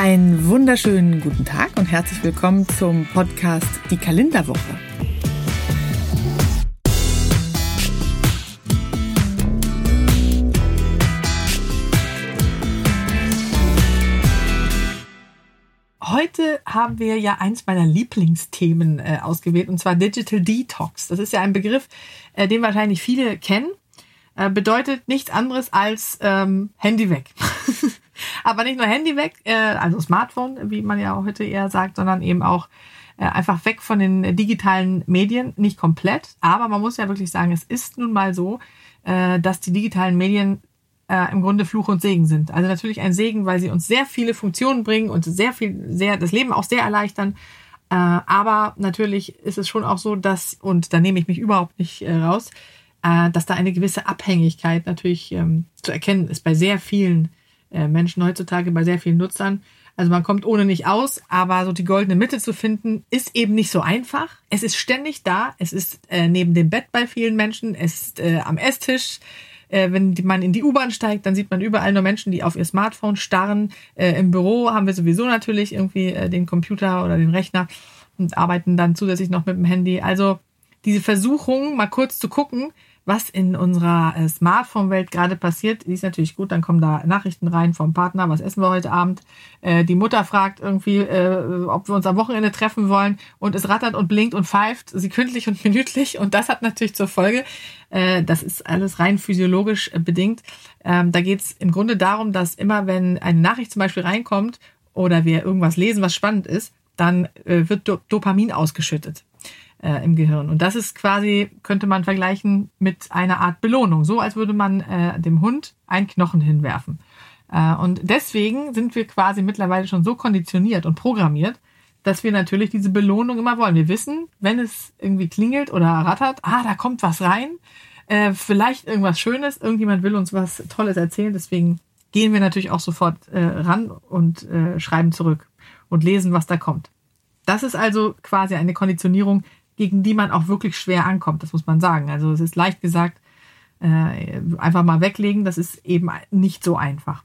Einen wunderschönen guten Tag und herzlich willkommen zum Podcast Die Kalenderwoche. Heute haben wir ja eins meiner Lieblingsthemen äh, ausgewählt, und zwar Digital Detox. Das ist ja ein Begriff, äh, den wahrscheinlich viele kennen. Äh, bedeutet nichts anderes als ähm, Handy weg. Aber nicht nur Handy weg, äh, also Smartphone, wie man ja heute eher sagt, sondern eben auch äh, einfach weg von den digitalen Medien. Nicht komplett, aber man muss ja wirklich sagen, es ist nun mal so, äh, dass die digitalen Medien äh, im Grunde Fluch und Segen sind. Also natürlich ein Segen, weil sie uns sehr viele Funktionen bringen und sehr viel, sehr das Leben auch sehr erleichtern. Äh, aber natürlich ist es schon auch so, dass, und da nehme ich mich überhaupt nicht äh, raus, äh, dass da eine gewisse Abhängigkeit natürlich ähm, zu erkennen ist bei sehr vielen Menschen heutzutage, bei sehr vielen Nutzern. Also man kommt ohne nicht aus, aber so die goldene Mitte zu finden, ist eben nicht so einfach. Es ist ständig da. Es ist äh, neben dem Bett bei vielen Menschen. Es ist äh, am Esstisch. Äh, wenn man in die U-Bahn steigt, dann sieht man überall nur Menschen, die auf ihr Smartphone starren. Äh, Im Büro haben wir sowieso natürlich irgendwie äh, den Computer oder den Rechner und arbeiten dann zusätzlich noch mit dem Handy. Also diese Versuchung, mal kurz zu gucken, was in unserer äh, Smartphone-Welt gerade passiert, die ist natürlich gut. Dann kommen da Nachrichten rein vom Partner, was essen wir heute Abend. Äh, die Mutter fragt irgendwie, äh, ob wir uns am Wochenende treffen wollen und es rattert und blinkt und pfeift, sekündlich und minütlich. Und das hat natürlich zur Folge, das ist alles rein physiologisch bedingt. Ähm, da geht es im Grunde darum, dass immer, wenn eine Nachricht zum Beispiel reinkommt oder wir irgendwas lesen, was spannend ist, dann wird Dopamin ausgeschüttet äh, im Gehirn. Und das ist quasi, könnte man vergleichen mit einer Art Belohnung. So als würde man äh, dem Hund einen Knochen hinwerfen. Äh, und deswegen sind wir quasi mittlerweile schon so konditioniert und programmiert, dass wir natürlich diese Belohnung immer wollen. Wir wissen, wenn es irgendwie klingelt oder rattert, ah, da kommt was rein, äh, vielleicht irgendwas Schönes, irgendjemand will uns was Tolles erzählen, deswegen gehen wir natürlich auch sofort äh, ran und äh, schreiben zurück und lesen, was da kommt. Das ist also quasi eine Konditionierung, gegen die man auch wirklich schwer ankommt, das muss man sagen. Also es ist leicht gesagt, äh, einfach mal weglegen, das ist eben nicht so einfach.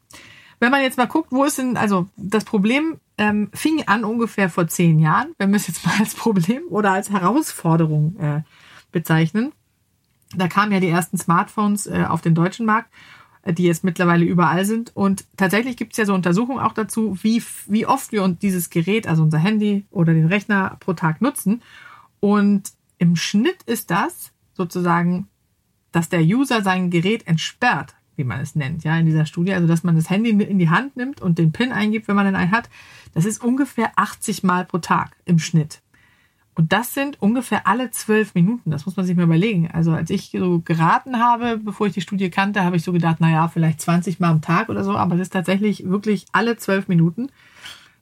Wenn man jetzt mal guckt, wo ist denn, also das Problem ähm, fing an ungefähr vor zehn Jahren, wenn wir es jetzt mal als Problem oder als Herausforderung äh, bezeichnen. Da kamen ja die ersten Smartphones äh, auf den deutschen Markt, äh, die jetzt mittlerweile überall sind. Und tatsächlich gibt es ja so Untersuchungen auch dazu, wie, wie oft wir uns dieses Gerät, also unser Handy oder den Rechner pro Tag nutzen. Und im Schnitt ist das sozusagen, dass der User sein Gerät entsperrt, wie man es nennt, ja, in dieser Studie. Also, dass man das Handy in die Hand nimmt und den PIN eingibt, wenn man den einen hat. Das ist ungefähr 80 Mal pro Tag im Schnitt. Und das sind ungefähr alle zwölf Minuten. Das muss man sich mal überlegen. Also als ich so geraten habe, bevor ich die Studie kannte, habe ich so gedacht, naja, vielleicht 20 Mal am Tag oder so. Aber es ist tatsächlich wirklich alle zwölf Minuten,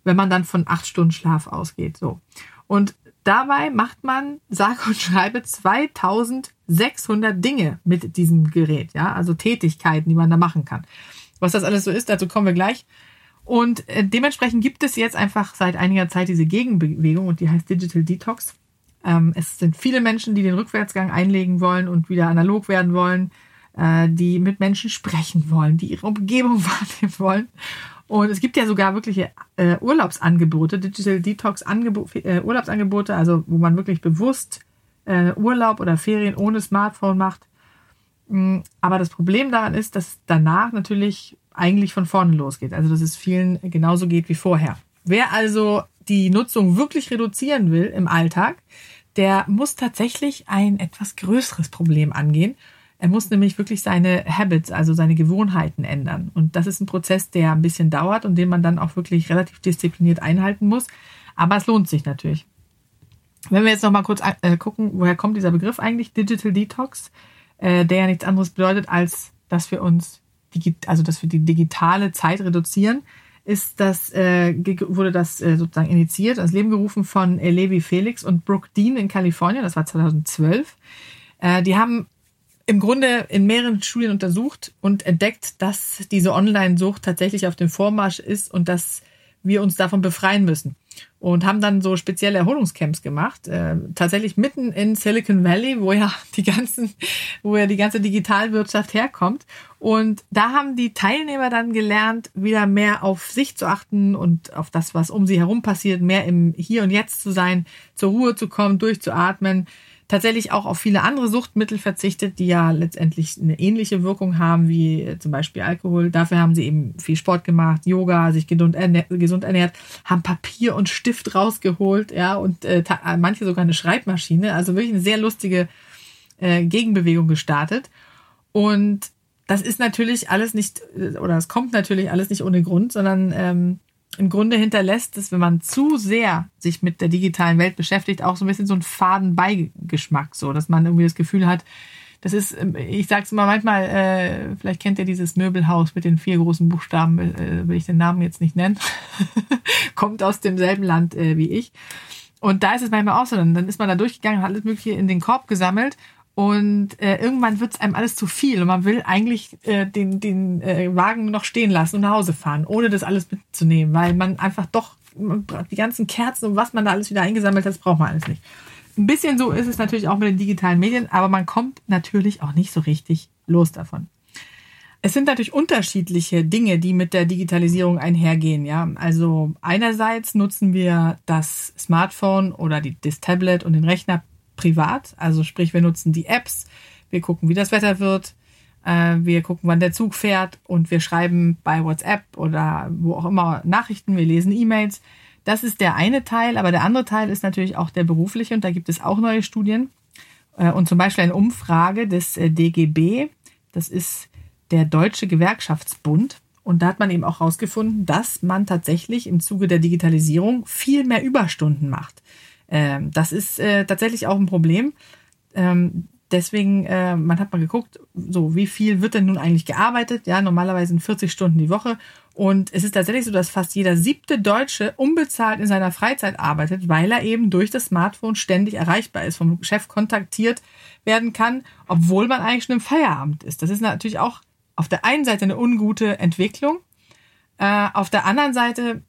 wenn man dann von acht Stunden Schlaf ausgeht. So. Und Dabei macht man, sage und schreibe, 2600 Dinge mit diesem Gerät, ja, also Tätigkeiten, die man da machen kann. Was das alles so ist, dazu kommen wir gleich. Und äh, dementsprechend gibt es jetzt einfach seit einiger Zeit diese Gegenbewegung und die heißt Digital Detox. Ähm, es sind viele Menschen, die den Rückwärtsgang einlegen wollen und wieder analog werden wollen, äh, die mit Menschen sprechen wollen, die ihre Umgebung wahrnehmen wollen und es gibt ja sogar wirkliche äh, Urlaubsangebote, Digital Detox -Angebo äh, Urlaubsangebote, also wo man wirklich bewusst äh, Urlaub oder Ferien ohne Smartphone macht. Mm, aber das Problem daran ist, dass danach natürlich eigentlich von vorne losgeht. Also dass es vielen genauso geht wie vorher. Wer also die Nutzung wirklich reduzieren will im Alltag, der muss tatsächlich ein etwas größeres Problem angehen. Er muss nämlich wirklich seine Habits, also seine Gewohnheiten ändern. Und das ist ein Prozess, der ein bisschen dauert und den man dann auch wirklich relativ diszipliniert einhalten muss. Aber es lohnt sich natürlich. Wenn wir jetzt noch mal kurz äh, gucken, woher kommt dieser Begriff eigentlich, Digital Detox, äh, der ja nichts anderes bedeutet, als dass wir uns, also dass wir die digitale Zeit reduzieren, ist das, äh, wurde das sozusagen initiiert, als Leben gerufen von Levi Felix und Brooke Dean in Kalifornien, das war 2012. Äh, die haben im Grunde in mehreren Studien untersucht und entdeckt, dass diese Online-Sucht tatsächlich auf dem Vormarsch ist und dass wir uns davon befreien müssen. und haben dann so spezielle Erholungscamps gemacht, äh, tatsächlich mitten in Silicon Valley, wo ja die ganzen, wo ja die ganze Digitalwirtschaft herkommt. Und da haben die Teilnehmer dann gelernt, wieder mehr auf sich zu achten und auf das, was um sie herum passiert, mehr im Hier und Jetzt zu sein, zur Ruhe zu kommen, durchzuatmen, tatsächlich auch auf viele andere Suchtmittel verzichtet, die ja letztendlich eine ähnliche Wirkung haben wie äh, zum Beispiel Alkohol. Dafür haben sie eben viel Sport gemacht, Yoga, sich gesund ernährt, gesund ernährt haben Papier und Stift rausgeholt, ja, und äh, manche sogar eine Schreibmaschine. Also wirklich eine sehr lustige äh, Gegenbewegung gestartet. Und das ist natürlich alles nicht, äh, oder es kommt natürlich alles nicht ohne Grund, sondern ähm, im Grunde hinterlässt es, wenn man zu sehr sich mit der digitalen Welt beschäftigt, auch so ein bisschen so einen faden Beigeschmack, so dass man irgendwie das Gefühl hat, das ist, ähm, ich sag's immer manchmal, äh, vielleicht kennt ihr dieses Möbelhaus mit den vier großen Buchstaben, äh, will ich den Namen jetzt nicht nennen, kommt aus demselben Land äh, wie ich. Und da ist es manchmal auch so, dann ist man da durchgegangen, hat alles Mögliche in den Korb gesammelt und äh, irgendwann wird es einem alles zu viel und man will eigentlich äh, den, den äh, Wagen noch stehen lassen und nach Hause fahren, ohne das alles mitzunehmen, weil man einfach doch die ganzen Kerzen und was man da alles wieder eingesammelt hat, braucht man alles nicht. Ein bisschen so ist es natürlich auch mit den digitalen Medien, aber man kommt natürlich auch nicht so richtig los davon. Es sind natürlich unterschiedliche Dinge, die mit der Digitalisierung einhergehen. Ja, also einerseits nutzen wir das Smartphone oder die, das Tablet und den Rechner privat. Also sprich, wir nutzen die Apps, wir gucken, wie das Wetter wird, äh, wir gucken, wann der Zug fährt und wir schreiben bei WhatsApp oder wo auch immer Nachrichten, wir lesen E-Mails. Das ist der eine Teil, aber der andere Teil ist natürlich auch der berufliche und da gibt es auch neue Studien. Äh, und zum Beispiel eine Umfrage des äh, DGB, das ist der Deutsche Gewerkschaftsbund. Und da hat man eben auch herausgefunden, dass man tatsächlich im Zuge der Digitalisierung viel mehr Überstunden macht. Ähm, das ist äh, tatsächlich auch ein Problem. Ähm, deswegen, äh, man hat mal geguckt, so wie viel wird denn nun eigentlich gearbeitet? Ja, normalerweise sind 40 Stunden die Woche. Und es ist tatsächlich so, dass fast jeder siebte Deutsche unbezahlt in seiner Freizeit arbeitet, weil er eben durch das Smartphone ständig erreichbar ist, vom Chef kontaktiert werden kann, obwohl man eigentlich schon im Feierabend ist. Das ist natürlich auch auf der einen Seite eine ungute Entwicklung. Äh, auf der anderen Seite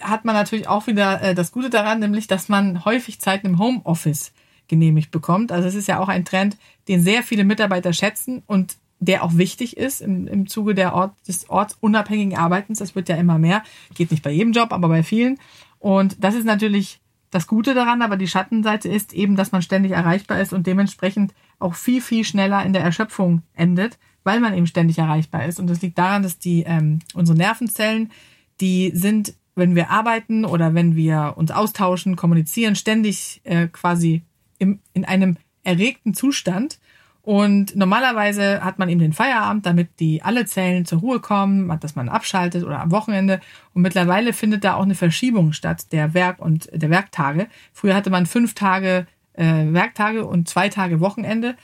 hat man natürlich auch wieder äh, das Gute daran, nämlich, dass man häufig Zeiten im Homeoffice genehmigt bekommt. Also es ist ja auch ein Trend, den sehr viele Mitarbeiter schätzen und der auch wichtig ist im, im Zuge der Ort, des ortsunabhängigen Arbeitens. Das wird ja immer mehr. Geht nicht bei jedem Job, aber bei vielen. Und das ist natürlich das Gute daran, aber die Schattenseite ist eben, dass man ständig erreichbar ist und dementsprechend auch viel, viel schneller in der Erschöpfung endet, weil man eben ständig erreichbar ist. Und das liegt daran, dass die ähm, unsere Nervenzellen, die sind wenn wir arbeiten oder wenn wir uns austauschen, kommunizieren, ständig äh, quasi im, in einem erregten Zustand. Und normalerweise hat man eben den Feierabend, damit die alle Zellen zur Ruhe kommen, dass man abschaltet oder am Wochenende. Und mittlerweile findet da auch eine Verschiebung statt der Werk- und der Werktage. Früher hatte man fünf Tage äh, Werktage und zwei Tage Wochenende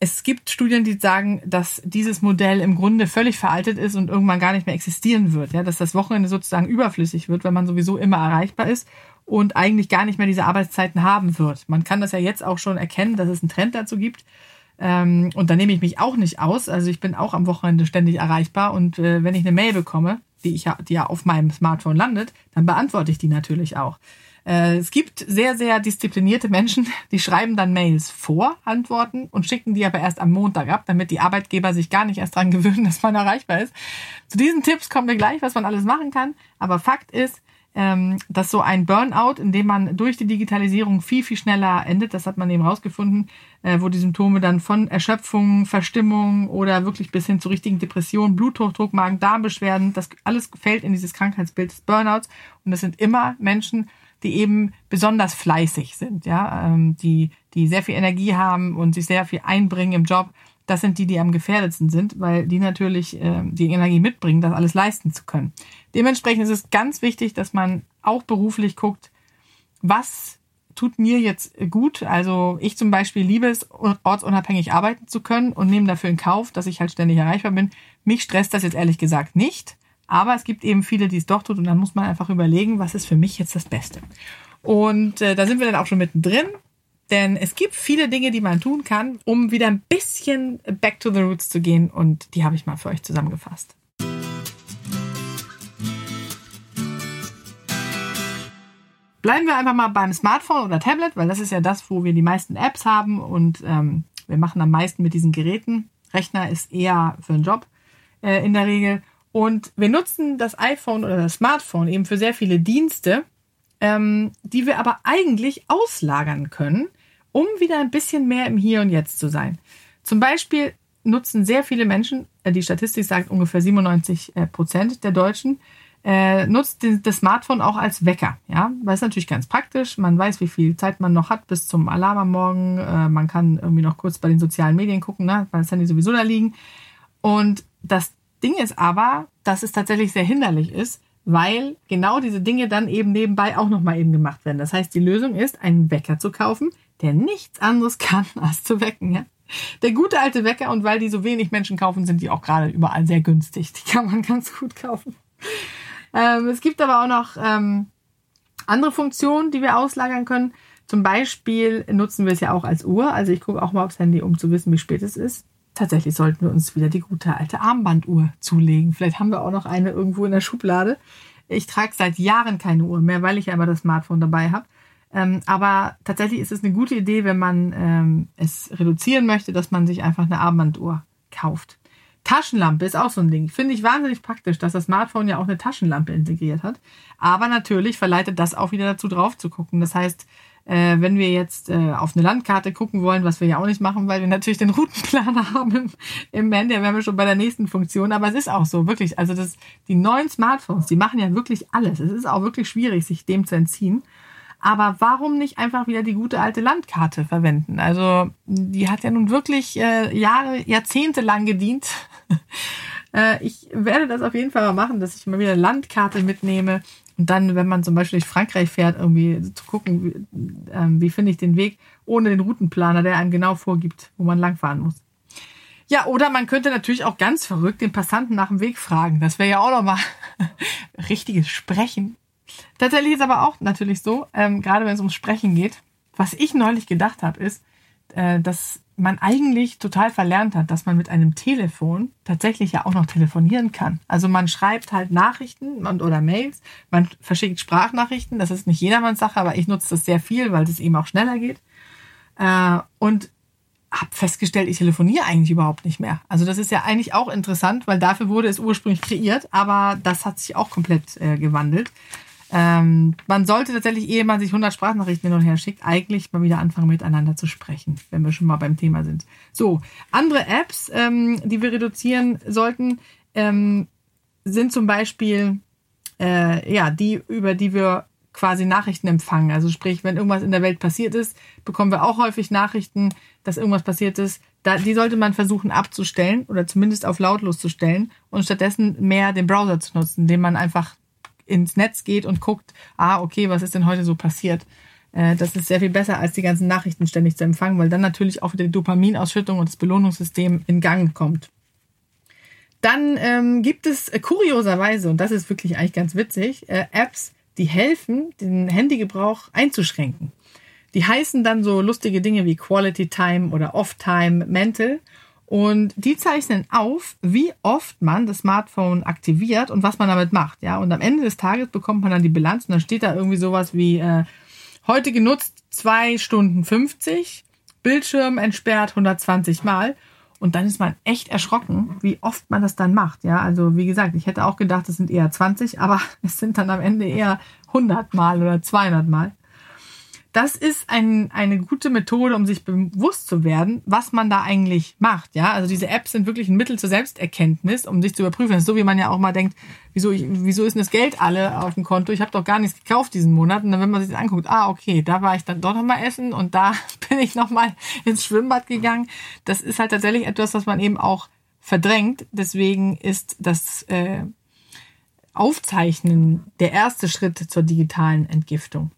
es gibt Studien, die sagen, dass dieses Modell im Grunde völlig veraltet ist und irgendwann gar nicht mehr existieren wird. Ja, dass das Wochenende sozusagen überflüssig wird, wenn man sowieso immer erreichbar ist und eigentlich gar nicht mehr diese Arbeitszeiten haben wird. Man kann das ja jetzt auch schon erkennen, dass es einen Trend dazu gibt. Ähm, und da nehme ich mich auch nicht aus. Also ich bin auch am Wochenende ständig erreichbar und äh, wenn ich eine Mail bekomme, die ich die ja auf meinem Smartphone landet, dann beantworte ich die natürlich auch. Äh, es gibt sehr, sehr disziplinierte Menschen, die schreiben dann Mails vor, Antworten und schicken die aber erst am Montag ab, damit die Arbeitgeber sich gar nicht erst dran gewöhnen, dass man erreichbar ist. Zu diesen Tipps kommen wir gleich, was man alles machen kann. Aber Fakt ist, ähm, dass so ein Burnout, in dem man durch die Digitalisierung viel, viel schneller endet, das hat man eben rausgefunden, äh, wo die Symptome dann von Erschöpfung, Verstimmung oder wirklich bis hin zu richtigen Depressionen, Bluthochdruck, Magen-Darm-Beschwerden, das alles fällt in dieses Krankheitsbild des Burnouts. Und das sind immer Menschen, die eben besonders fleißig sind, ja, ähm, die, die sehr viel Energie haben und sich sehr viel einbringen im Job. Das sind die, die am gefährdetsten sind, weil die natürlich äh, die Energie mitbringen, das alles leisten zu können. Dementsprechend ist es ganz wichtig, dass man auch beruflich guckt, was tut mir jetzt gut. Also ich zum Beispiel liebe es, ortsunabhängig arbeiten zu können und nehme dafür in Kauf, dass ich halt ständig erreichbar bin. Mich stresst das jetzt ehrlich gesagt nicht. Aber es gibt eben viele, die es doch tut und dann muss man einfach überlegen, was ist für mich jetzt das Beste. Und äh, da sind wir dann auch schon mittendrin, denn es gibt viele Dinge, die man tun kann, um wieder ein bisschen back to the roots zu gehen und die habe ich mal für euch zusammengefasst. Bleiben wir einfach mal beim Smartphone oder Tablet, weil das ist ja das, wo wir die meisten Apps haben und ähm, wir machen am meisten mit diesen Geräten. Rechner ist eher für einen Job äh, in der Regel. Und wir nutzen das iPhone oder das Smartphone eben für sehr viele Dienste, ähm, die wir aber eigentlich auslagern können, um wieder ein bisschen mehr im Hier und Jetzt zu sein. Zum Beispiel nutzen sehr viele Menschen, äh, die Statistik sagt ungefähr 97 äh, Prozent der Deutschen, äh, nutzt das Smartphone auch als Wecker. Ja, das ist natürlich ganz praktisch. Man weiß, wie viel Zeit man noch hat bis zum Alarm am Morgen. Äh, man kann irgendwie noch kurz bei den sozialen Medien gucken, ne, weil das Handy sowieso da liegen. Und das Ding ist aber, dass es tatsächlich sehr hinderlich ist, weil genau diese Dinge dann eben nebenbei auch nochmal eben gemacht werden. Das heißt, die Lösung ist, einen Wecker zu kaufen, der nichts anderes kann, als zu wecken. Ja? Der gute alte Wecker und weil die so wenig Menschen kaufen, sind die auch gerade überall sehr günstig. Die kann man ganz gut kaufen. Ähm, es gibt aber auch noch ähm, andere Funktionen, die wir auslagern können. Zum Beispiel nutzen wir es ja auch als Uhr. Also ich gucke auch mal aufs Handy, um zu wissen, wie spät es ist. Tatsächlich sollten wir uns wieder die gute alte Armbanduhr zulegen. Vielleicht haben wir auch noch eine irgendwo in der Schublade. Ich trage seit Jahren keine Uhr mehr, weil ich ja immer das Smartphone dabei habe. Ähm, aber tatsächlich ist es eine gute Idee, wenn man ähm, es reduzieren möchte, dass man sich einfach eine Armbanduhr kauft. Taschenlampe ist auch so ein Ding. Finde ich wahnsinnig praktisch, dass das Smartphone ja auch eine Taschenlampe integriert hat. Aber natürlich verleitet das auch wieder dazu, drauf zu gucken. Das heißt, äh, wenn wir jetzt äh, auf eine Landkarte gucken wollen, was wir ja auch nicht machen, weil wir natürlich den Routenplaner haben im, Handy, wären wir schon bei der nächsten Funktion. Aber es ist auch so, wirklich. Also das, die neuen Smartphones, die machen ja wirklich alles. Es ist auch wirklich schwierig, sich dem zu entziehen. Aber warum nicht einfach wieder die gute alte Landkarte verwenden? Also die hat ja nun wirklich äh, Jahre, Jahrzehnte lang gedient. äh, ich werde das auf jeden Fall mal machen, dass ich mal wieder eine Landkarte mitnehme und dann, wenn man zum Beispiel durch Frankreich fährt, irgendwie zu gucken, wie, äh, wie finde ich den Weg ohne den Routenplaner, der einem genau vorgibt, wo man langfahren muss. Ja, oder man könnte natürlich auch ganz verrückt den Passanten nach dem Weg fragen. Das wäre ja auch nochmal richtiges Sprechen. Tatsächlich ist aber auch natürlich so, ähm, gerade wenn es ums Sprechen geht, was ich neulich gedacht habe, ist, äh, dass man eigentlich total verlernt hat, dass man mit einem Telefon tatsächlich ja auch noch telefonieren kann. Also man schreibt halt Nachrichten und, oder Mails, man verschickt Sprachnachrichten, das ist nicht jedermanns Sache, aber ich nutze das sehr viel, weil es eben auch schneller geht. Äh, und habe festgestellt, ich telefoniere eigentlich überhaupt nicht mehr. Also das ist ja eigentlich auch interessant, weil dafür wurde es ursprünglich kreiert, aber das hat sich auch komplett äh, gewandelt. Ähm, man sollte tatsächlich, ehe man sich 100 Sprachnachrichten hin und her schickt, eigentlich mal wieder anfangen, miteinander zu sprechen, wenn wir schon mal beim Thema sind. So, andere Apps, ähm, die wir reduzieren sollten, ähm, sind zum Beispiel, äh, ja, die, über die wir quasi Nachrichten empfangen. Also sprich, wenn irgendwas in der Welt passiert ist, bekommen wir auch häufig Nachrichten, dass irgendwas passiert ist. Da, die sollte man versuchen abzustellen oder zumindest auf lautlos zu stellen und stattdessen mehr den Browser zu nutzen, indem man einfach ins Netz geht und guckt, ah, okay, was ist denn heute so passiert? Äh, das ist sehr viel besser, als die ganzen Nachrichten ständig zu empfangen, weil dann natürlich auch wieder die Dopaminausschüttung und das Belohnungssystem in Gang kommt. Dann ähm, gibt es äh, kurioserweise, und das ist wirklich eigentlich ganz witzig, äh, Apps, die helfen, den Handygebrauch einzuschränken. Die heißen dann so lustige Dinge wie Quality Time oder Off Time Mental. Und die zeichnen auf, wie oft man das Smartphone aktiviert und was man damit macht. Ja, und am Ende des Tages bekommt man dann die Bilanz und dann steht da irgendwie sowas wie äh, heute genutzt zwei Stunden 50, Bildschirm entsperrt 120 Mal. Und dann ist man echt erschrocken, wie oft man das dann macht. Ja, also wie gesagt, ich hätte auch gedacht, es sind eher 20, aber es sind dann am Ende eher 100 Mal oder 200 Mal das ist ein, eine gute Methode, um sich bewusst zu werden, was man da eigentlich macht. Ja, also diese Apps sind wirklich ein Mittel zur Selbsterkenntnis, um sich zu überprüfen. Das ist so wie man ja auch mal denkt, wieso, ich, wieso ist denn das Geld alle auf dem Konto? Ich habe doch gar nichts gekauft diesen Monat. Und dann, wenn man sich das anguckt, ah, okay, da war ich dann doch noch mal essen und da bin ich noch mal ins Schwimmbad gegangen. Das ist halt tatsächlich etwas, was man eben auch verdrängt. Deswegen ist das äh, Aufzeichnen der erste Schritt zur digitalen Entgiftung.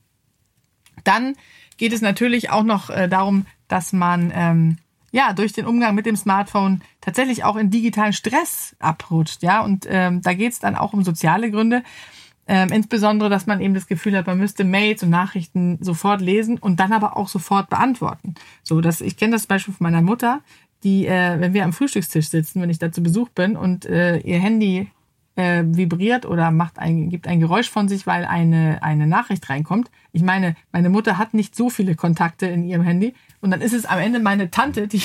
Dann geht es natürlich auch noch äh, darum, dass man ähm, ja durch den Umgang mit dem Smartphone tatsächlich auch in digitalen Stress abrutscht. Ja, und ähm, da geht es dann auch um soziale Gründe. Ähm, insbesondere, dass man eben das Gefühl hat, man müsste Mails und Nachrichten sofort lesen und dann aber auch sofort beantworten. So, dass ich kenne das Beispiel von meiner Mutter, die, äh, wenn wir am Frühstückstisch sitzen, wenn ich da zu Besuch bin und äh, ihr Handy äh, vibriert oder macht ein, gibt ein Geräusch von sich, weil eine, eine Nachricht reinkommt. Ich meine, meine Mutter hat nicht so viele Kontakte in ihrem Handy. Und dann ist es am Ende meine Tante, die,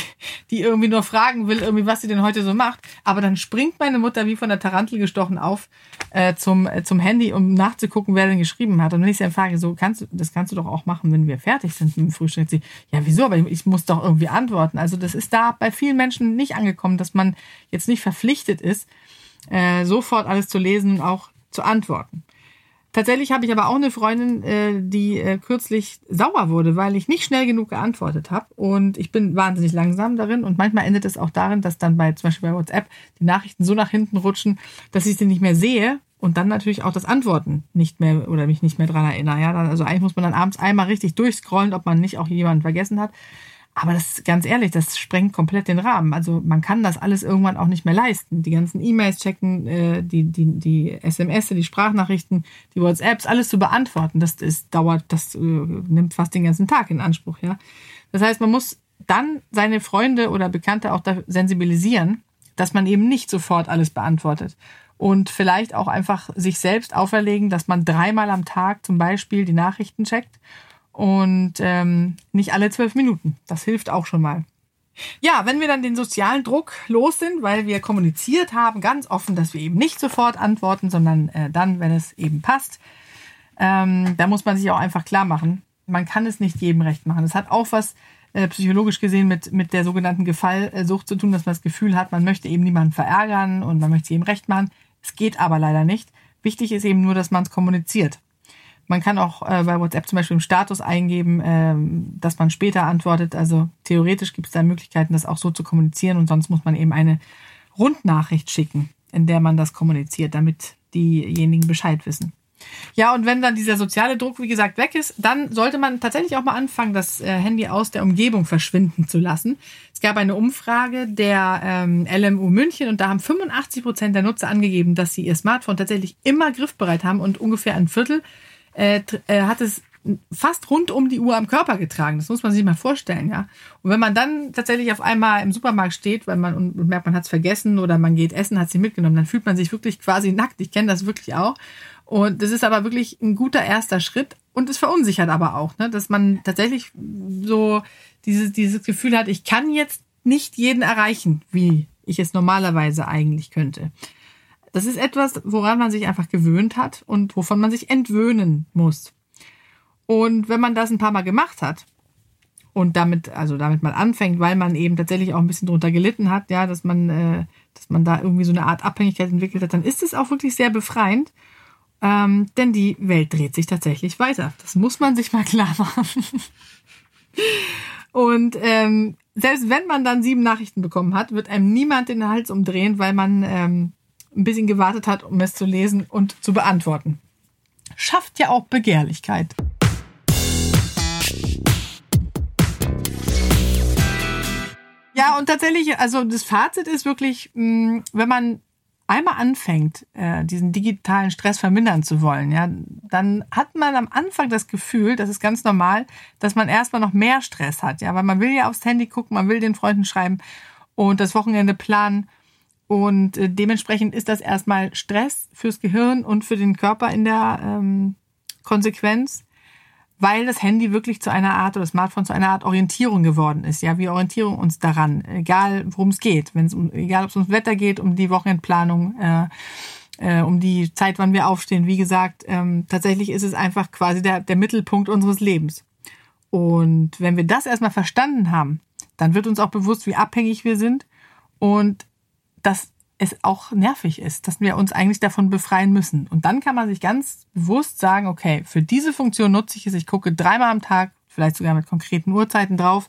die irgendwie nur fragen will, irgendwie, was sie denn heute so macht. Aber dann springt meine Mutter wie von der Tarantel gestochen auf äh, zum, äh, zum Handy, um nachzugucken, wer denn geschrieben hat. Und wenn ich sie dann frage, so, kannst du, das kannst du doch auch machen, wenn wir fertig sind mit dem Frühstück. Sie, ja, wieso? Aber ich, ich muss doch irgendwie antworten. Also das ist da bei vielen Menschen nicht angekommen, dass man jetzt nicht verpflichtet ist, äh, sofort alles zu lesen und auch zu antworten. Tatsächlich habe ich aber auch eine Freundin, äh, die äh, kürzlich sauer wurde, weil ich nicht schnell genug geantwortet habe. Und ich bin wahnsinnig langsam darin. Und manchmal endet es auch darin, dass dann bei zum Beispiel bei WhatsApp die Nachrichten so nach hinten rutschen, dass ich sie nicht mehr sehe und dann natürlich auch das Antworten nicht mehr oder mich nicht mehr dran erinnere. Ja, also eigentlich muss man dann abends einmal richtig durchscrollen, ob man nicht auch jemanden vergessen hat. Aber das ist ganz ehrlich, das sprengt komplett den Rahmen. Also man kann das alles irgendwann auch nicht mehr leisten. Die ganzen E-Mails checken, äh, die, die, die SMS, die Sprachnachrichten, die WhatsApps, alles zu beantworten, das ist, dauert, das äh, nimmt fast den ganzen Tag in Anspruch, ja. Das heißt, man muss dann seine Freunde oder Bekannte auch da sensibilisieren, dass man eben nicht sofort alles beantwortet. Und vielleicht auch einfach sich selbst auferlegen, dass man dreimal am Tag zum Beispiel die Nachrichten checkt und ähm, nicht alle zwölf Minuten. Das hilft auch schon mal. Ja, wenn wir dann den sozialen Druck los sind, weil wir kommuniziert haben, ganz offen, dass wir eben nicht sofort antworten, sondern äh, dann, wenn es eben passt, ähm, da muss man sich auch einfach klar machen, man kann es nicht jedem recht machen. Es hat auch was äh, psychologisch gesehen mit, mit der sogenannten Gefallsucht zu tun, dass man das Gefühl hat, man möchte eben niemanden verärgern und man möchte jedem recht machen. Es geht aber leider nicht. Wichtig ist eben nur, dass man es kommuniziert. Man kann auch äh, bei WhatsApp zum Beispiel im Status eingeben, ähm, dass man später antwortet. Also theoretisch gibt es da Möglichkeiten, das auch so zu kommunizieren und sonst muss man eben eine Rundnachricht schicken, in der man das kommuniziert, damit diejenigen Bescheid wissen. Ja, und wenn dann dieser soziale Druck, wie gesagt, weg ist, dann sollte man tatsächlich auch mal anfangen, das äh, Handy aus der Umgebung verschwinden zu lassen. Es gab eine Umfrage der ähm, LMU München und da haben 85 Prozent der Nutzer angegeben, dass sie ihr Smartphone tatsächlich immer griffbereit haben und ungefähr ein Viertel äh, äh, hat es fast rund um die Uhr am Körper getragen. Das muss man sich mal vorstellen, ja. Und wenn man dann tatsächlich auf einmal im Supermarkt steht, weil man und, merkt, man hat es vergessen oder man geht essen, hat sie mitgenommen, dann fühlt man sich wirklich quasi nackt. Ich kenne das wirklich auch. Und das ist aber wirklich ein guter erster Schritt und es verunsichert aber auch, ne, dass man tatsächlich so dieses, dieses Gefühl hat, ich kann jetzt nicht jeden erreichen, wie ich es normalerweise eigentlich könnte. Das ist etwas, woran man sich einfach gewöhnt hat und wovon man sich entwöhnen muss. Und wenn man das ein paar Mal gemacht hat und damit, also damit mal anfängt, weil man eben tatsächlich auch ein bisschen drunter gelitten hat, ja, dass man, äh, dass man da irgendwie so eine Art Abhängigkeit entwickelt hat, dann ist es auch wirklich sehr befreiend. Ähm, denn die Welt dreht sich tatsächlich weiter. Das muss man sich mal klar machen. Und ähm, selbst wenn man dann sieben Nachrichten bekommen hat, wird einem niemand den Hals umdrehen, weil man ähm, ein bisschen gewartet hat, um es zu lesen und zu beantworten. Schafft ja auch Begehrlichkeit. Ja, und tatsächlich, also das Fazit ist wirklich, mm, wenn man einmal anfängt, äh, diesen digitalen Stress vermindern zu wollen, ja, dann hat man am Anfang das Gefühl, das ist ganz normal, dass man erstmal noch mehr Stress hat, ja, weil man will ja aufs Handy gucken, man will den Freunden schreiben und das Wochenende planen und äh, dementsprechend ist das erstmal Stress fürs Gehirn und für den Körper in der ähm, Konsequenz, weil das Handy wirklich zu einer Art oder das Smartphone zu einer Art Orientierung geworden ist. Ja, wir orientieren uns daran, egal worum es geht. Wenn es um, egal ob es ums Wetter geht, um die Wochenendplanung, äh, äh, um die Zeit, wann wir aufstehen. Wie gesagt, ähm, tatsächlich ist es einfach quasi der, der Mittelpunkt unseres Lebens. Und wenn wir das erstmal verstanden haben, dann wird uns auch bewusst, wie abhängig wir sind und dass es auch nervig ist, dass wir uns eigentlich davon befreien müssen. Und dann kann man sich ganz bewusst sagen, okay, für diese Funktion nutze ich es, ich gucke dreimal am Tag, vielleicht sogar mit konkreten Uhrzeiten drauf,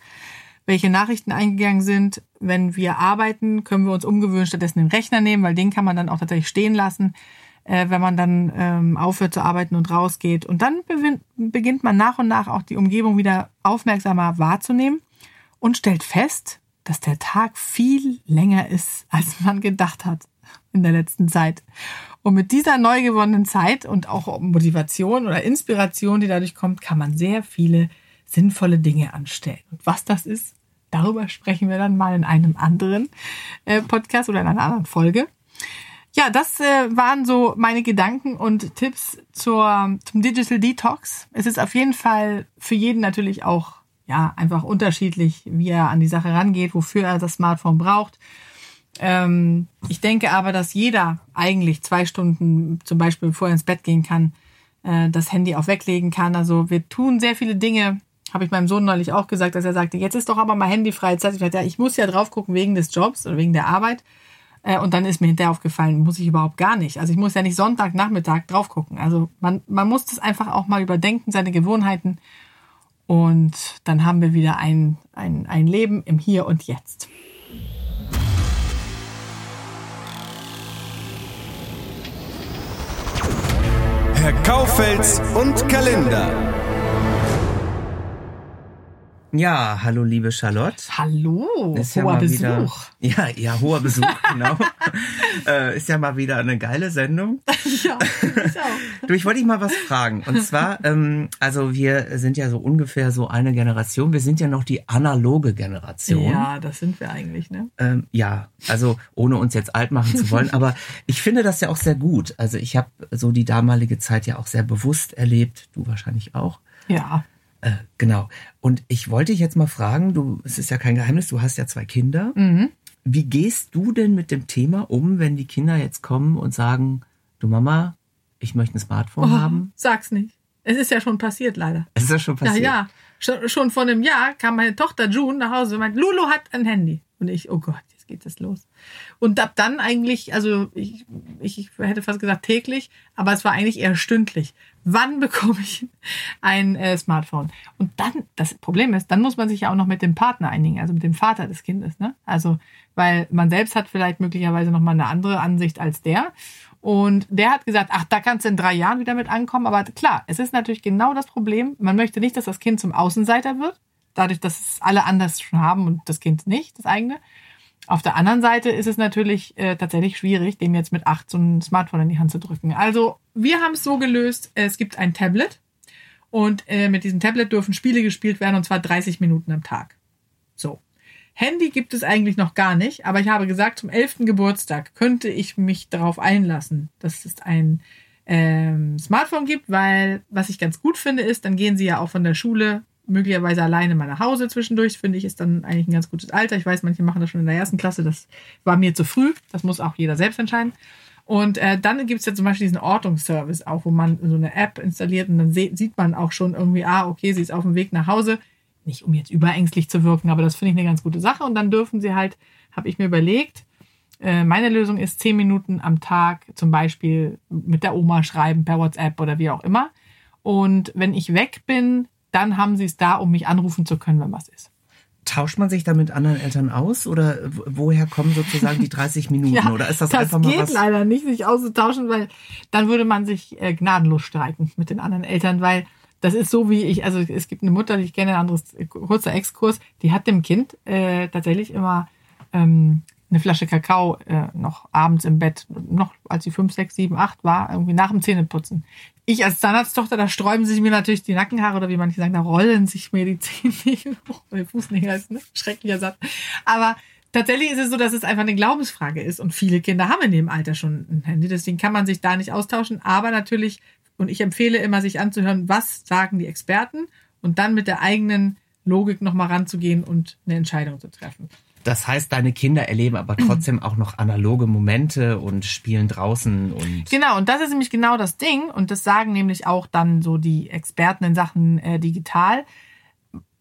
welche Nachrichten eingegangen sind. Wenn wir arbeiten, können wir uns umgewöhnen, stattdessen den Rechner nehmen, weil den kann man dann auch tatsächlich stehen lassen, äh, wenn man dann ähm, aufhört zu arbeiten und rausgeht. Und dann beginnt man nach und nach auch die Umgebung wieder aufmerksamer wahrzunehmen und stellt fest, dass der Tag viel länger ist, als man gedacht hat in der letzten Zeit. Und mit dieser neu gewonnenen Zeit und auch Motivation oder Inspiration, die dadurch kommt, kann man sehr viele sinnvolle Dinge anstellen. Und was das ist, darüber sprechen wir dann mal in einem anderen äh, Podcast oder in einer anderen Folge. Ja, das äh, waren so meine Gedanken und Tipps zur, zum Digital Detox. Es ist auf jeden Fall für jeden natürlich auch ja einfach unterschiedlich, wie er an die Sache rangeht, wofür er das Smartphone braucht. Ähm, ich denke aber, dass jeder eigentlich zwei Stunden zum Beispiel, bevor er ins Bett gehen kann, äh, das Handy auch weglegen kann. Also wir tun sehr viele Dinge. Habe ich meinem Sohn neulich auch gesagt, dass er sagte, jetzt ist doch aber mal handyfreie Zeit. Ich dachte, ja, ich muss ja drauf gucken wegen des Jobs oder wegen der Arbeit. Äh, und dann ist mir hinterher aufgefallen, muss ich überhaupt gar nicht. Also ich muss ja nicht Sonntagnachmittag drauf gucken. Also man, man muss das einfach auch mal überdenken, seine Gewohnheiten. Und dann haben wir wieder ein, ein, ein Leben im Hier und Jetzt. Herr Kaufels und Kalender. Ja, hallo liebe Charlotte. Hallo, Ist hoher ja mal Besuch. Wieder, ja, ja, hoher Besuch, genau. äh, ist ja mal wieder eine geile Sendung. ja, ich auch. Du, ich wollte dich mal was fragen. Und zwar, ähm, also wir sind ja so ungefähr so eine Generation. Wir sind ja noch die analoge Generation. Ja, das sind wir eigentlich, ne? Ähm, ja, also ohne uns jetzt alt machen zu wollen, aber ich finde das ja auch sehr gut. Also ich habe so die damalige Zeit ja auch sehr bewusst erlebt, du wahrscheinlich auch. Ja. Äh, genau. Und ich wollte dich jetzt mal fragen, du, es ist ja kein Geheimnis, du hast ja zwei Kinder. Mhm. Wie gehst du denn mit dem Thema um, wenn die Kinder jetzt kommen und sagen, du Mama, ich möchte ein Smartphone Oh, haben? sag's nicht. Es ist ja schon passiert, leider. Es ist ja schon passiert. Ja, ja. Schon, schon vor einem Jahr kam meine Tochter June nach Hause und meinte, Lulu hat ein Handy. Und ich, oh Gott, jetzt geht das los. Und ab dann eigentlich, also ich, ich, ich hätte fast gesagt täglich, aber es war eigentlich eher stündlich. Wann bekomme ich ein äh, Smartphone? Und dann, das Problem ist, dann muss man sich ja auch noch mit dem Partner einigen, also mit dem Vater des Kindes. Ne? Also, weil man selbst hat vielleicht möglicherweise nochmal eine andere Ansicht als der. Und der hat gesagt, ach, da kannst du in drei Jahren wieder mit ankommen. Aber klar, es ist natürlich genau das Problem. Man möchte nicht, dass das Kind zum Außenseiter wird, dadurch, dass es alle anders schon haben und das Kind nicht, das eigene. Auf der anderen Seite ist es natürlich äh, tatsächlich schwierig, dem jetzt mit acht so ein Smartphone in die Hand zu drücken. Also wir haben es so gelöst, es gibt ein Tablet und äh, mit diesem Tablet dürfen Spiele gespielt werden und zwar 30 Minuten am Tag. So. Handy gibt es eigentlich noch gar nicht, aber ich habe gesagt, zum 11. Geburtstag könnte ich mich darauf einlassen, dass es ein ähm, Smartphone gibt, weil was ich ganz gut finde ist, dann gehen sie ja auch von der Schule möglicherweise alleine mal nach Hause zwischendurch, finde ich, ist dann eigentlich ein ganz gutes Alter. Ich weiß, manche machen das schon in der ersten Klasse, das war mir zu früh, das muss auch jeder selbst entscheiden. Und äh, dann gibt es ja zum Beispiel diesen Ortungsservice auch, wo man so eine App installiert und dann sieht man auch schon irgendwie, ah, okay, sie ist auf dem Weg nach Hause. Nicht um jetzt überängstlich zu wirken, aber das finde ich eine ganz gute Sache. Und dann dürfen sie halt, habe ich mir überlegt, äh, meine Lösung ist zehn Minuten am Tag zum Beispiel mit der Oma schreiben per WhatsApp oder wie auch immer. Und wenn ich weg bin, dann haben sie es da, um mich anrufen zu können, wenn was ist. Tauscht man sich da mit anderen Eltern aus oder wo- woher kommen sozusagen die 30 Minuten? oder ist das, einfach mal geht was? leider nicht, sich auszutauschen, weil dann würde man sich äh, gnadenlos streiten mit den anderen Eltern, weil das ist so wie ich, also es gibt eine Mutter, die ich kenne, ein anderes äh, kurzer Exkurs, die hat dem Kind äh, tatsächlich immer ähm, eine Flasche Kakao äh, noch abends im Bett, noch als sie fünf, sechs, sieben, acht war, irgendwie nach dem Zähneputzen. Ich als Zahnarzttochter, da sträuben sich mir natürlich die Nackenhaare oder wie manche sagen, da rollen sich mir die hoch. Oder Fußnägel ist ne? schrecklicher Satz. Aber tatsächlich ist es so, dass es einfach eine Glaubensfrage ist und viele Kinder haben in dem Alter schon ein Handy, deswegen kann man sich da nicht austauschen. Aber natürlich, und ich empfehle immer, sich anzuhören, was sagen die Experten und dann mit der eigenen Logik nochmal ranzugehen und eine Entscheidung zu treffen. Das heißt, deine Kinder erleben aber trotzdem auch noch analoge Momente und spielen draußen und Genau, und das ist nämlich genau das Ding. Und das sagen nämlich auch dann so die Experten in Sachen äh, digital.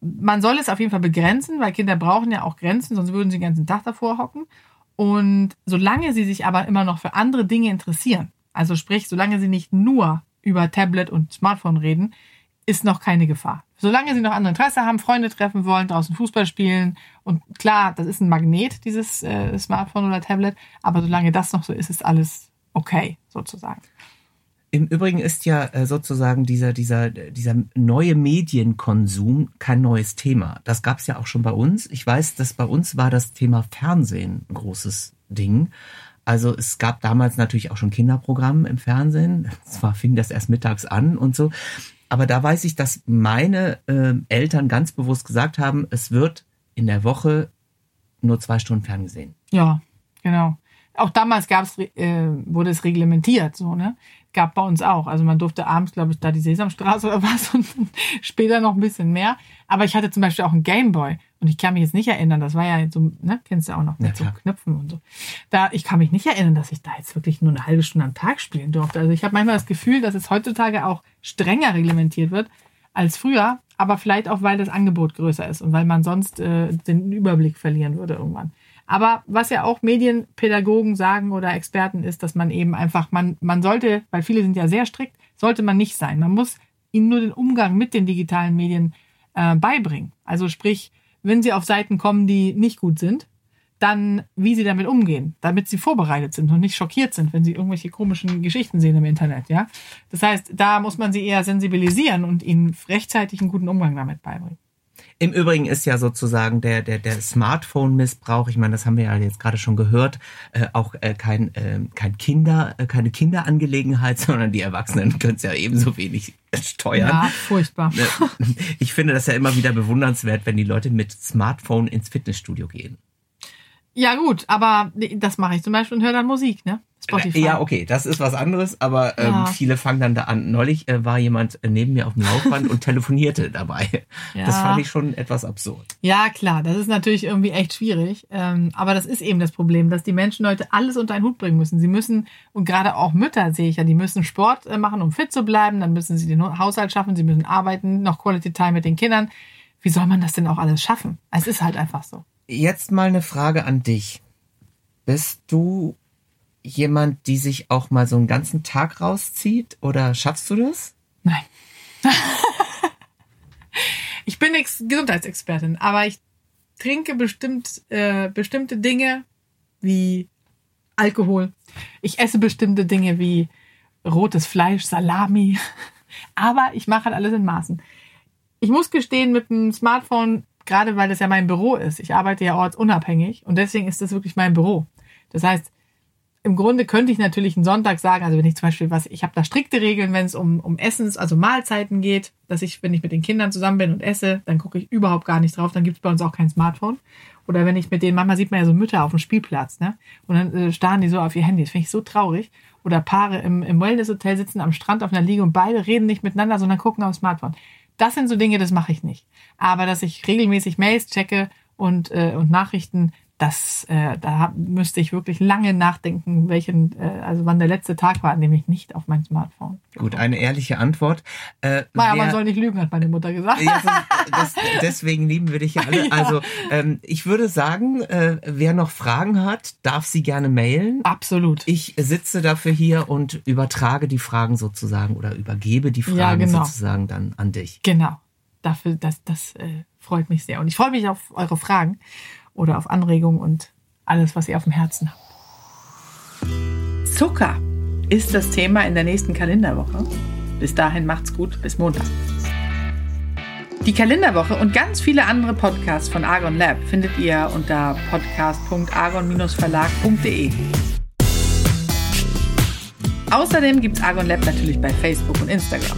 Man soll es auf jeden Fall begrenzen, weil Kinder brauchen ja auch Grenzen, sonst würden sie den ganzen Tag davor hocken. Und solange sie sich aber immer noch für andere Dinge interessieren, also sprich, solange sie nicht nur über Tablet und Smartphone reden, ist noch keine Gefahr. Solange sie noch andere Interesse haben, Freunde treffen wollen, draußen Fußball spielen und klar, das ist ein Magnet, dieses äh, Smartphone oder Tablet, aber solange das noch so ist, ist alles okay, sozusagen. Im Übrigen ist ja äh, sozusagen dieser, dieser, dieser neue Medienkonsum kein neues Thema. Das gab es ja auch schon bei uns. Ich weiß, dass bei uns war das Thema Fernsehen ein großes Ding. Also es gab damals natürlich auch schon Kinderprogramm im Fernsehen. Zwar fing das erst mittags an und so. Aber da weiß ich, dass meine äh, Eltern ganz bewusst gesagt haben, es wird in der Woche nur zwei Stunden ferngesehen. Ja, genau. auch damals gab's, äh, wurde es reglementiert, so, ne? Gab bei uns auch. Also man durfte abends, glaube ich, da die Sesamstraße oder was und später noch ein bisschen mehr. Aber ich hatte zum Beispiel auch einen Gameboy und ich kann mich jetzt nicht erinnern, das war ja so, ne, kennst du auch noch mit Ja, so. Knöpfen und so. Da, ich kann mich nicht erinnern, dass ich da jetzt wirklich nur eine halbe Stunde am Tag spielen durfte. Also ich habe manchmal das Gefühl, dass es heutzutage auch strenger reglementiert wird als früher, aber vielleicht auch, weil das Angebot größer ist und weil man sonst äh, den Überblick verlieren würde irgendwann. Aber was ja auch Medienpädagogen sagen oder Experten ist, dass man eben einfach, man, man sollte, weil viele sind ja sehr strikt, sollte man nicht sein. Man muss ihnen nur den Umgang mit den digitalen Medien äh, beibringen. Also sprich, wenn sie auf Seiten kommen, die nicht gut sind, dann wie sie damit umgehen, damit sie vorbereitet sind und nicht schockiert sind, wenn sie irgendwelche komischen Geschichten sehen im Internet, ja. Das heißt, da muss man sie eher sensibilisieren und ihnen rechtzeitig einen guten Umgang damit beibringen. Im Übrigen ist ja sozusagen der, der, der Smartphone-Missbrauch, ich meine, das haben wir ja jetzt gerade schon gehört, äh, auch äh, kein, äh, kein Kinder, äh, keine Kinderangelegenheit, sondern die Erwachsenen können es ja ebenso wenig steuern. Ja, furchtbar. Äh, Ich finde das ja immer wieder bewundernswert, wenn die Leute mit Smartphone ins Fitnessstudio gehen. Ja, gut, aber das mache ich zum Beispiel und höre dann Musik, ne? Spotify. Ja, okay, das ist was anderes, aber ähm, Ja. viele fangen dann da an. Neulich äh, war jemand äh, neben mir auf dem Laufband und telefonierte dabei. Ja. Das fand ich schon etwas absurd. Ja, klar, das ist natürlich irgendwie echt schwierig. Ähm, aber das ist eben das Problem, dass die Menschen heute alles unter einen Hut bringen müssen. Sie müssen, und gerade auch Mütter sehe ich ja, die müssen Sport äh, machen, um fit zu bleiben. Dann müssen sie den Haushalt schaffen, sie müssen arbeiten, noch Quality Time mit den Kindern. Wie soll man das denn auch alles schaffen? Es ist halt einfach so. Jetzt mal eine Frage an dich. Bist du jemand, die sich auch mal so einen ganzen Tag rauszieht oder schaffst du das? Nein. ich bin Ex Gesundheitsexpertin, aber ich trinke bestimmt äh, bestimmte Dinge wie Alkohol. Ich esse bestimmte Dinge wie rotes Fleisch, Salami. Aber ich mache halt alles in Maßen. Ich muss gestehen, mit dem Smartphone, gerade weil das ja mein Büro ist, ich arbeite ja ortsunabhängig und deswegen ist das wirklich mein Büro. Das heißt, im Grunde könnte ich natürlich einen Sonntag sagen, also wenn ich zum Beispiel was, ich habe da strikte Regeln, wenn es um, um Essens, also Mahlzeiten geht, dass ich, wenn ich mit den Kindern zusammen bin und esse, dann gucke ich überhaupt gar nicht drauf, dann gibt es bei uns auch kein Smartphone. Oder wenn ich mit denen, manchmal sieht man ja so Mütter auf dem Spielplatz, ne? Und dann äh, starren die so auf ihr Handy. Das finde ich so traurig. Oder Paare im, im Wellness-Hotel sitzen am Strand auf einer Liege und beide reden nicht miteinander, sondern gucken aufs Smartphone. Das sind so Dinge, das mache ich nicht. Aber dass ich regelmäßig Mails checke und, äh, und Nachrichten, das, äh, da müsste ich wirklich lange nachdenken, welchen, äh, also wann der letzte Tag war, an dem ich nicht auf mein Smartphone. Gut, eine ehrliche Antwort. Äh, Naja, man soll nicht lügen, hat meine Mutter gesagt. Ja, das, deswegen lieben wir dich ja alle. Ja. Also ähm, ich würde sagen, äh, wer noch Fragen hat, darf sie gerne mailen. Absolut. Ich sitze dafür hier und übertrage die Fragen sozusagen oder übergebe die Fragen Ja, genau. sozusagen dann an dich. Genau. Dafür, das, das äh, freut mich sehr. Und ich freue mich auf eure Fragen oder auf Anregungen und alles, was ihr auf dem Herzen habt. Zucker ist das Thema in der nächsten Kalenderwoche. Bis dahin macht's gut, bis Montag. Die Kalenderwoche und ganz viele andere Podcasts von Argon Lab findet ihr unter podcast.argon-verlag.de. Außerdem gibt's Argon Lab natürlich bei Facebook und Instagram.